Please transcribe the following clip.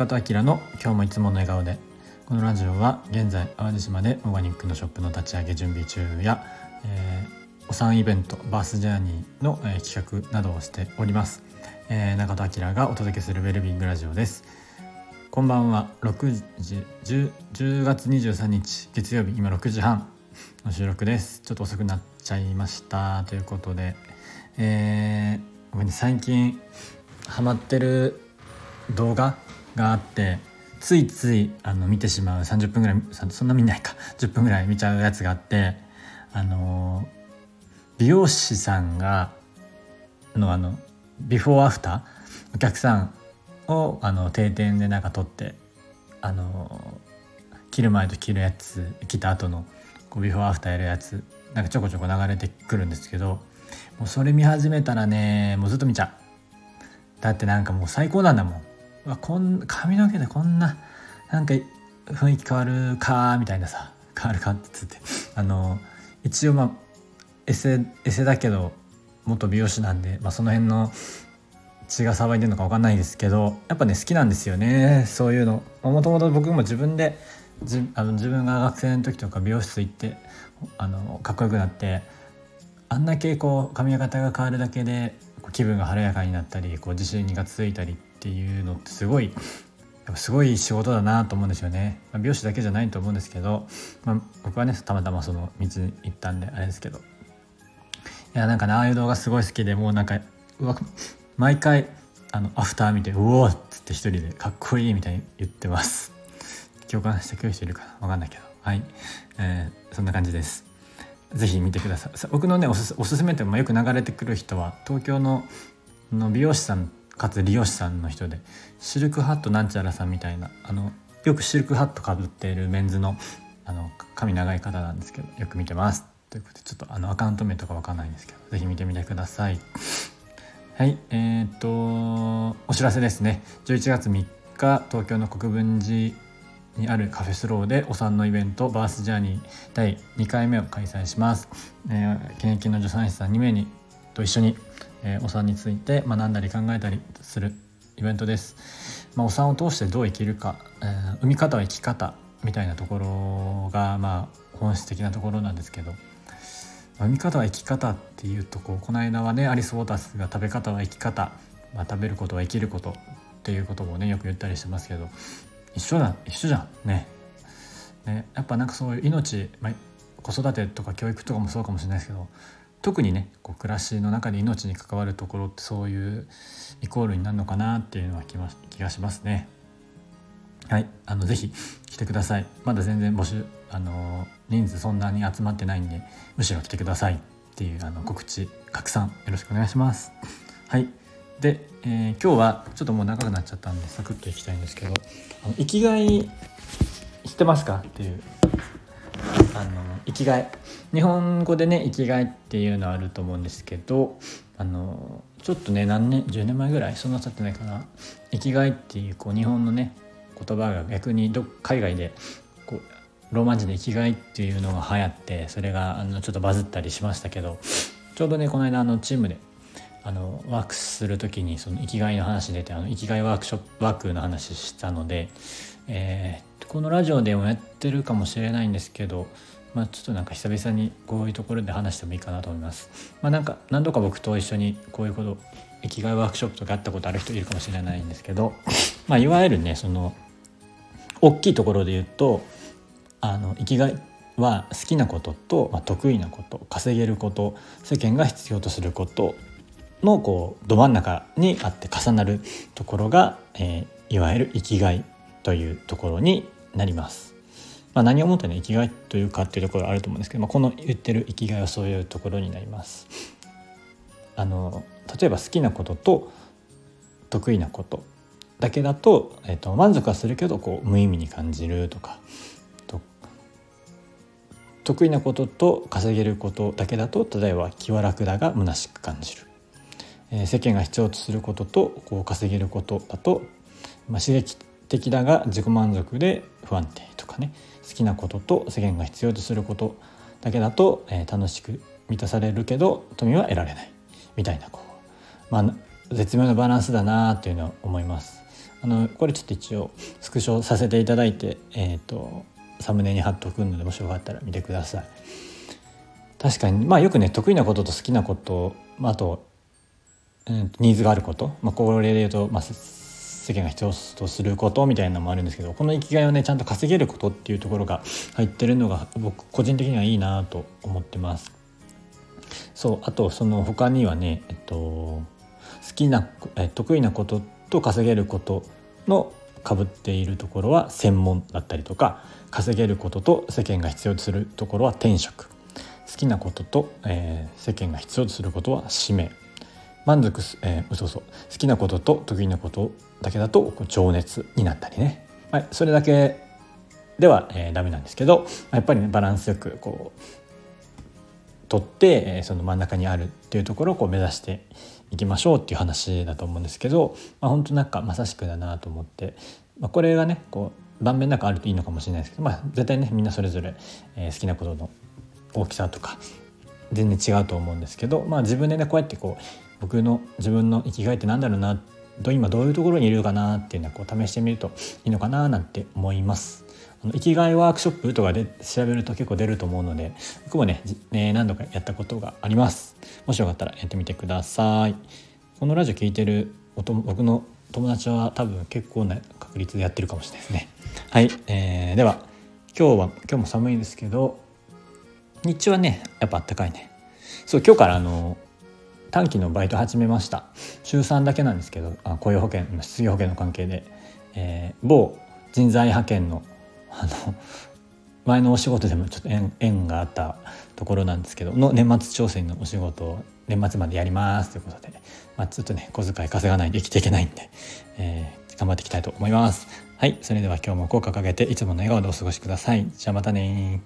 中戸明の今日もいつもの笑顔で。このラジオは現在淡路島でオーガニックのショップの立ち上げ準備中や、えー、お産イベントバースジャーニーの、えー、企画などをしております、えー、中戸明がお届けするウェルビングラジオです。こんばんは。6時 10, 10月23日月曜日。今6時半の収録です。ちょっと遅くなっちゃいました。ということで、えー、ごめんね。最近ハマってる動画があってついついあの見てしまう30分ぐらいそんな見ないか。10分ぐらい見ちゃうやつがあってあの美容師さんがのあのビフォーアフターお客さんをあの定点でなんか撮ってあの切る前と切るやつ切った後のこうビフォーアフターやるやつなんかちょこちょこ流れてくるんですけどもうそれ見始めたらねもうずっと見ちゃう。だってなんかもう最高なんだもん。わこん髪の毛でこんななんか雰囲気変わるかみたいなさ変わるかってつって。あの一応まあエセエセだけど元美容師なんで、まあ、その辺の血が騒いでるのか分かんないですけどやっぱね好きなんですよねそういうの。もともと僕も自分でじあの自分が学生の時とか美容室行ってあのかっこよくなってあんだけこう髪型が変わるだけで気分が晴れやかになったりこう自信がついたりっていうのってすごいすごい仕事だなと思うんですよね、まあ、美容師だけじゃないと思うんですけど、まあ、僕はねたまたまその道に行ったんであれですけど。いやなんかねああいう動画すごい好きでもうなんかうわ毎回あのアフター見て「うお!」っつって一人で「かっこいい」みたいに言ってます。共感してくれる人いるかな？分かんないけど。はい、えー、そんな感じです。是非見てください。僕のねおすおすすめって、まあ、よく流れてくる人は東京のの美容師さんかつ理容師さんの人でシルクハットなんちゃらさんみたいなあのよくシルクハットかぶっているメンズのあの髪長い方なんですけどよく見てますということでちょっとあのアカウント名とかわかんないんですけど是非見てみてください。はいえー、っとお知らせですね。11月3日東京の国分寺にあるカフェスローでお産のイベントバースジャーニー第2回目を開催します、えー、現役の助産師さん2名にと一緒にえー、お産について学んだり考えたりするイベントです。まあ、お産を通してどう生きるか、えー、産み方は生き方みたいなところがまあ本質的なところなんですけど産み方は生き方っていうとこうこの間はねアリス・ウォータスが食べ方は生き方、まあ、食べることは生きることっていうことをねよく言ったりしてますけど一緒だ一緒じゃんねねやっぱなんかそういう命、まあ、子育てとか教育とかもそうかもしれないですけど特にねこう暮らしの中で命に関わるところってそういうイコールになるのかなっていうのは気気がしますね。はいあのぜひ来てくださいまだ全然募集あの人数そんなに集まってないんでむしろ来てくださいっていうあの告知拡散よろしくお願いします。はいで、えー、今日はちょっともう長くなっちゃったんでサクッといきたいんですけどあの生きがい知ってますかっていうあの生きがい。日本語でね生きがいっていうのはあると思うんですけどあのちょっとね何年10年前ぐらいそんな経ってないかな。生きがいっていうこう日本のね言葉が逆にど海外でこうローマ字で生きがいっていうのが流行ってそれがあのちょっとバズったりしましたけどちょうどねこの間あのチームであのワークする時にその生きがいの話出てあの生きがいワークショップワークの話したので、えー、このラジオでもやってるかもしれないんですけどまあ、ちょっとなんか久々にこういうところで話してもいいかなと思います。まあ、なんか何度か僕と一緒にこういうこと生きがいワークショップとかやったことある人いるかもしれないんですけど、まあ、いわゆるねその大きいところで言うとあの生きがいは好きなことと、まあ、得意なこと稼げること世間が必要とすることのこうど真ん中にあって重なるところが、えー、いわゆる生きがいというところになります。まあ、何をもってね生きがいというかっていうところがあると思うんですけど、まあ、この言ってる生きがいはそういうところになります。あの例えば好きなことと得意なことだけだと,、えーと、満足はするけどこう無意味に感じるとか得意なことと稼げることだけだと例えば気は楽だが虚しく感じる、えー、世間が必要とすることとこう稼げることだと、まあ、刺激的だが自己満足で不安定とかね好きなことと世間が必要とすることだけだと、えー、楽しく満たされるけど富は得られないみたいなこう、まあ、絶妙なバランスだなっていうのは思います。あのこれちょっと一応スクショさせていただいて、えーと、サムネに貼っとくのでもしよかったら見てください。確かにまあよくね得意なことと好きなこと、まあ、あと、うん、ニーズがあること、まあ、これで言うと、まあ、世間が必要とすることみたいなのもあるんですけどこの生きがいをねちゃんと稼げることっていうところが入ってるのが僕個人的にはいいなと思ってます。そうあとその他にはね、えっと、好きな、え得意なことと稼げることのかぶっているところは専門だったりとか稼げることと世間が必要とするところは転職好きなことと、えー、世間が必要とすることは使命満足す、えー、そうそ好きなことと得意なことだけだと情熱になったりね、はい、それだけでは、えー、ダメなんですけどやっぱりねバランスよくこう取って、その真ん中にあるっていうところをこう目指していきましょうっていう話だと思うんですけど、まあ、本当なんかまさしくだなと思って、まあ、これがねこう盤面の中あるといいのかもしれないですけど、まあ、絶対ねみんなそれぞれ、えー、好きなことの大きさとか全然違うと思うんですけど、まあ、自分でねこうやってこう僕の自分の生きがいって何だろうな今どういうところにいるかなっていうのをこう試してみるといいのかななんて思います。あの生きがいワークショップとかで調べると結構出ると思うので僕もねね何度かやったことがあります。もしよかったらやってみてください。このラジオ聞いてる僕の友達は多分結構な確率でやってるかもしれないですね。はい、えー、では今日は今日も寒いんですけど日中はねやっぱあったかいね。そう今日からあの短期のバイト始めました週3だけなんですけどあ雇用保険失業保険の関係で、えー、某人材派遣のあの前のお仕事でもちょっと縁縁があったところなんですけどの年末調整のお仕事を年末までやりますということで、まあ、ちょっとね小遣い稼がないと生きていけないんで、えー、頑張っていきたいと思います。はいそれでは今日も効果かけていつもの笑顔でお過ごしください。じゃあまたね